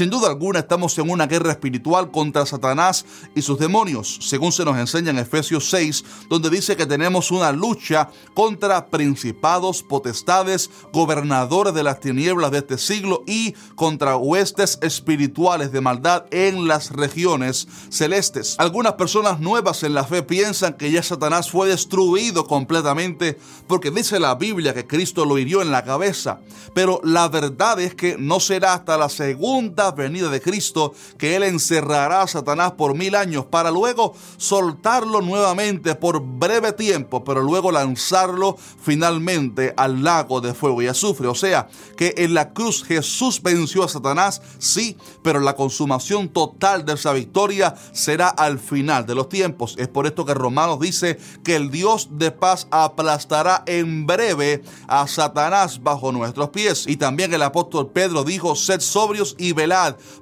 Sin duda alguna estamos en una guerra espiritual contra Satanás y sus demonios, según se nos enseña en Efesios 6, donde dice que tenemos una lucha contra principados, potestades, gobernadores de las tinieblas de este siglo y contra huestes espirituales de maldad en las regiones celestes. Algunas personas nuevas en la fe piensan que ya Satanás fue destruido completamente porque dice la Biblia que Cristo lo hirió en la cabeza, pero la verdad es que no será hasta la segunda venida de Cristo que Él encerrará a Satanás por mil años para luego soltarlo nuevamente por breve tiempo, pero luego lanzarlo finalmente al lago de fuego y azufre. O sea, que en la cruz Jesús venció a Satanás, sí, pero la consumación total de esa victoria será al final de los tiempos. Es por esto que Romanos dice que el Dios de paz aplastará en breve a Satanás bajo nuestros pies. Y también el apóstol Pedro dijo, sed sobrios y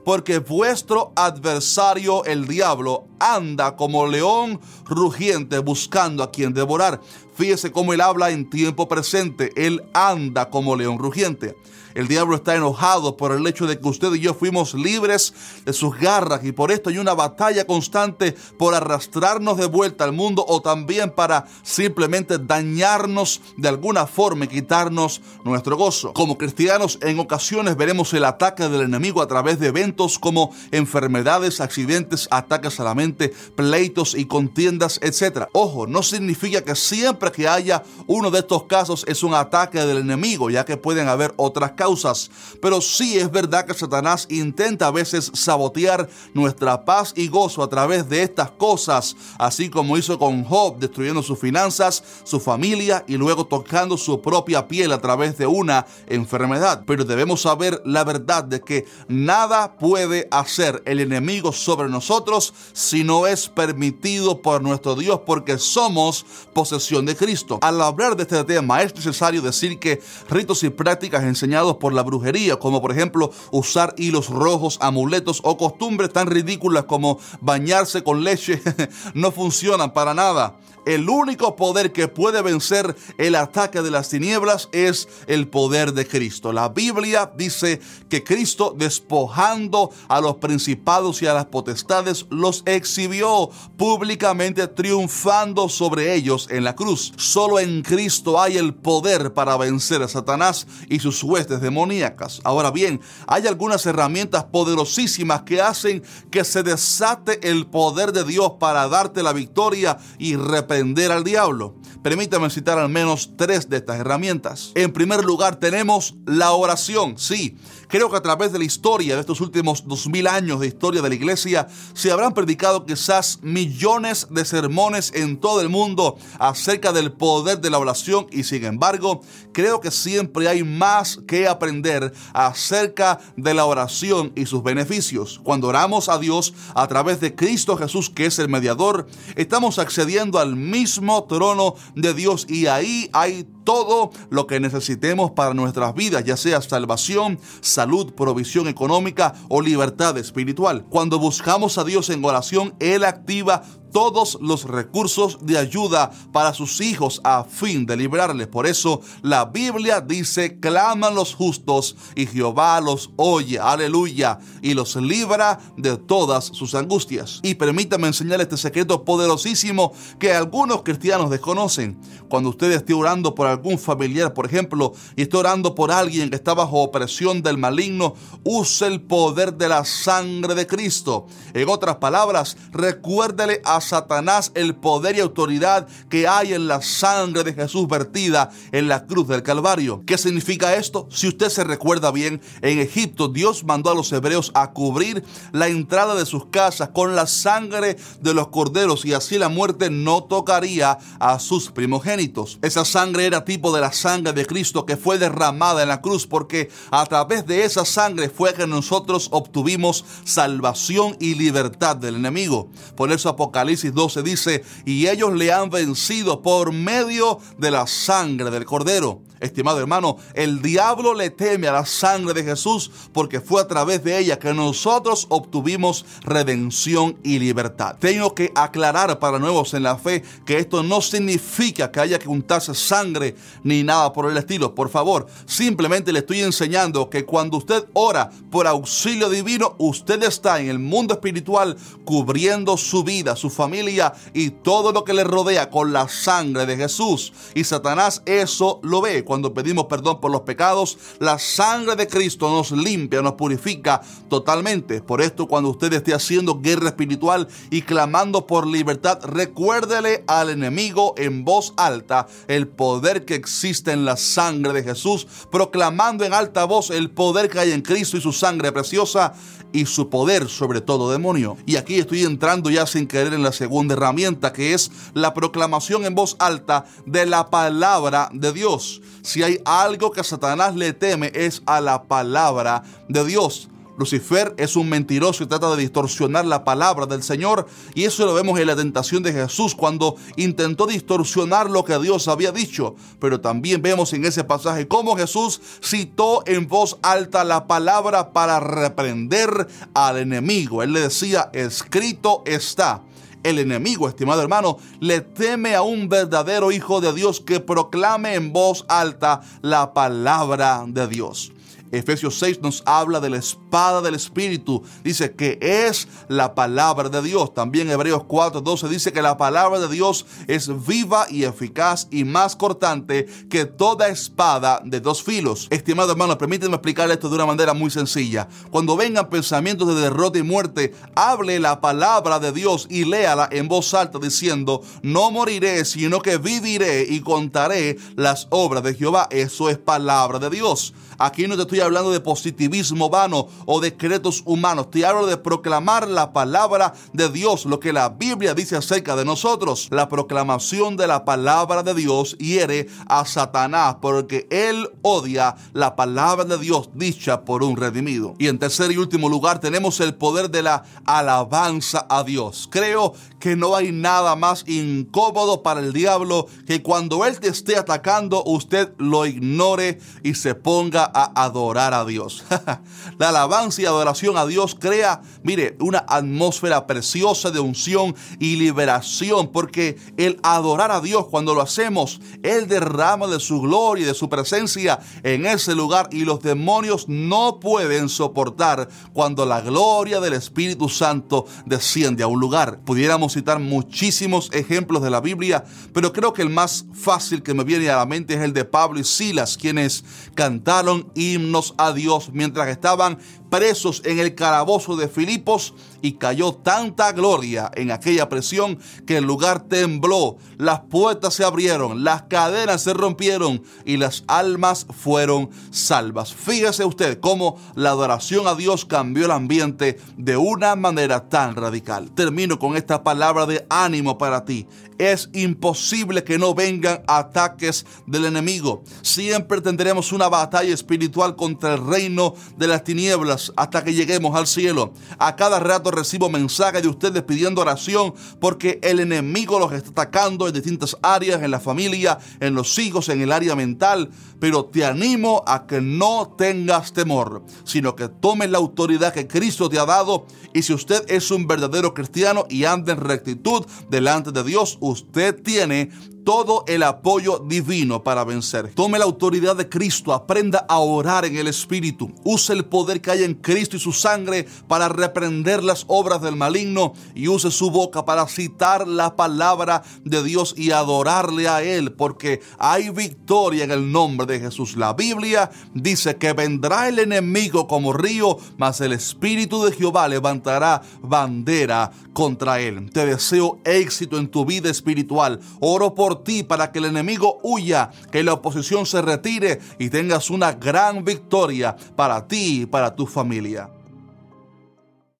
porque vuestro adversario el diablo anda como león rugiente buscando a quien devorar. Fíjese cómo él habla en tiempo presente. Él anda como león rugiente. El diablo está enojado por el hecho de que usted y yo fuimos libres de sus garras y por esto hay una batalla constante por arrastrarnos de vuelta al mundo o también para simplemente dañarnos de alguna forma y quitarnos nuestro gozo. Como cristianos en ocasiones veremos el ataque del enemigo a través de eventos como enfermedades, accidentes, ataques a la mente, pleitos y contiendas, etc. Ojo, no significa que siempre que haya uno de estos casos es un ataque del enemigo, ya que pueden haber otras causas pero sí es verdad que Satanás intenta a veces sabotear nuestra paz y gozo a través de estas cosas, así como hizo con Job, destruyendo sus finanzas, su familia y luego tocando su propia piel a través de una enfermedad. Pero debemos saber la verdad de que nada puede hacer el enemigo sobre nosotros si no es permitido por nuestro Dios porque somos posesión de Cristo. Al hablar de este tema es necesario decir que ritos y prácticas enseñados por la brujería, como por ejemplo usar hilos rojos, amuletos o costumbres tan ridículas como bañarse con leche, no funcionan para nada. El único poder que puede vencer el ataque de las tinieblas es el poder de Cristo. La Biblia dice que Cristo despojando a los principados y a las potestades los exhibió públicamente triunfando sobre ellos en la cruz. Solo en Cristo hay el poder para vencer a Satanás y sus huestes demoníacas. Ahora bien, hay algunas herramientas poderosísimas que hacen que se desate el poder de Dios para darte la victoria y repetir al diablo. Permítame citar al menos tres de estas herramientas. En primer lugar tenemos la oración. Sí, creo que a través de la historia de estos últimos dos mil años de historia de la iglesia se habrán predicado quizás millones de sermones en todo el mundo acerca del poder de la oración y sin embargo creo que siempre hay más que aprender acerca de la oración y sus beneficios. Cuando oramos a Dios a través de Cristo Jesús que es el mediador, estamos accediendo al mismo trono de Dios y ahí hay todo lo que necesitemos para nuestras vidas, ya sea salvación, salud, provisión económica o libertad espiritual. Cuando buscamos a Dios en oración, Él activa todos los recursos de ayuda para sus hijos a fin de librarles. Por eso la Biblia dice, claman los justos y Jehová los oye, aleluya, y los libra de todas sus angustias. Y permítame enseñar este secreto poderosísimo que algunos cristianos desconocen. Cuando usted esté orando por algún familiar, por ejemplo, y esté orando por alguien que está bajo opresión del maligno, use el poder de la sangre de Cristo. En otras palabras, recuérdele a Satanás el poder y autoridad que hay en la sangre de Jesús vertida en la cruz del Calvario. ¿Qué significa esto? Si usted se recuerda bien, en Egipto Dios mandó a los hebreos a cubrir la entrada de sus casas con la sangre de los corderos y así la muerte no tocaría a sus primogénitos. Esa sangre era tipo de la sangre de Cristo que fue derramada en la cruz porque a través de esa sangre fue que nosotros obtuvimos salvación y libertad del enemigo. Por eso Apocalipsis Apocalipsis 12 dice, y ellos le han vencido por medio de la sangre del cordero. Estimado hermano, el diablo le teme a la sangre de Jesús porque fue a través de ella que nosotros obtuvimos redención y libertad. Tengo que aclarar para nuevos en la fe que esto no significa que haya que untarse sangre ni nada por el estilo. Por favor, simplemente le estoy enseñando que cuando usted ora por auxilio divino, usted está en el mundo espiritual cubriendo su vida, su familia y todo lo que le rodea con la sangre de Jesús. Y Satanás eso lo ve cuando pedimos perdón por los pecados, la sangre de Cristo nos limpia, nos purifica totalmente. Por esto, cuando usted esté haciendo guerra espiritual y clamando por libertad, recuérdele al enemigo en voz alta el poder que existe en la sangre de Jesús, proclamando en alta voz el poder que hay en Cristo y su sangre preciosa y su poder sobre todo demonio. Y aquí estoy entrando ya sin querer en la segunda herramienta que es la proclamación en voz alta de la palabra de Dios. Si hay algo que Satanás le teme es a la palabra de Dios. Lucifer es un mentiroso y trata de distorsionar la palabra del Señor. Y eso lo vemos en la tentación de Jesús cuando intentó distorsionar lo que Dios había dicho. Pero también vemos en ese pasaje cómo Jesús citó en voz alta la palabra para reprender al enemigo. Él le decía, escrito está. El enemigo, estimado hermano, le teme a un verdadero Hijo de Dios que proclame en voz alta la palabra de Dios. Efesios 6 nos habla de la espada del Espíritu. Dice que es la palabra de Dios. También Hebreos 4:12 dice que la palabra de Dios es viva y eficaz y más cortante que toda espada de dos filos. Estimado hermano, permíteme explicar esto de una manera muy sencilla. Cuando vengan pensamientos de derrota y muerte, hable la palabra de Dios y léala en voz alta diciendo, no moriré, sino que viviré y contaré las obras de Jehová. Eso es palabra de Dios. Aquí no te estoy hablando de positivismo vano o decretos humanos. Te hablo de proclamar la palabra de Dios, lo que la Biblia dice acerca de nosotros. La proclamación de la palabra de Dios hiere a Satanás porque él odia la palabra de Dios dicha por un redimido. Y en tercer y último lugar tenemos el poder de la alabanza a Dios. Creo que no hay nada más incómodo para el diablo que cuando él te esté atacando usted lo ignore y se ponga a adorar a Dios. la alabanza y adoración a Dios crea, mire, una atmósfera preciosa de unción y liberación, porque el adorar a Dios cuando lo hacemos, Él derrama de su gloria y de su presencia en ese lugar y los demonios no pueden soportar cuando la gloria del Espíritu Santo desciende a un lugar. Pudiéramos citar muchísimos ejemplos de la Biblia, pero creo que el más fácil que me viene a la mente es el de Pablo y Silas, quienes cantaron himnos a Dios mientras estaban presos en el calabozo de Filipos y cayó tanta gloria en aquella presión que el lugar tembló, las puertas se abrieron, las cadenas se rompieron y las almas fueron salvas. Fíjese usted cómo la adoración a Dios cambió el ambiente de una manera tan radical. Termino con esta palabra de ánimo para ti. Es imposible que no vengan ataques del enemigo. Siempre tendremos una batalla espiritual el reino de las tinieblas hasta que lleguemos al cielo. A cada rato recibo mensajes de ustedes pidiendo oración porque el enemigo los está atacando en distintas áreas, en la familia, en los hijos, en el área mental. Pero te animo a que no tengas temor, sino que tomes la autoridad que Cristo te ha dado. Y si usted es un verdadero cristiano y anda en rectitud delante de Dios, usted tiene todo el apoyo divino para vencer. Tome la autoridad de Cristo, aprenda a orar en el Espíritu, use el poder que hay en Cristo y su sangre para reprender las obras del maligno y use su boca para citar la palabra de Dios y adorarle a Él, porque hay victoria en el nombre de Jesús. La Biblia dice que vendrá el enemigo como río, mas el Espíritu de Jehová levantará bandera contra él. Te deseo éxito en tu vida espiritual. Oro ti para que el enemigo huya, que la oposición se retire y tengas una gran victoria para ti y para tu familia.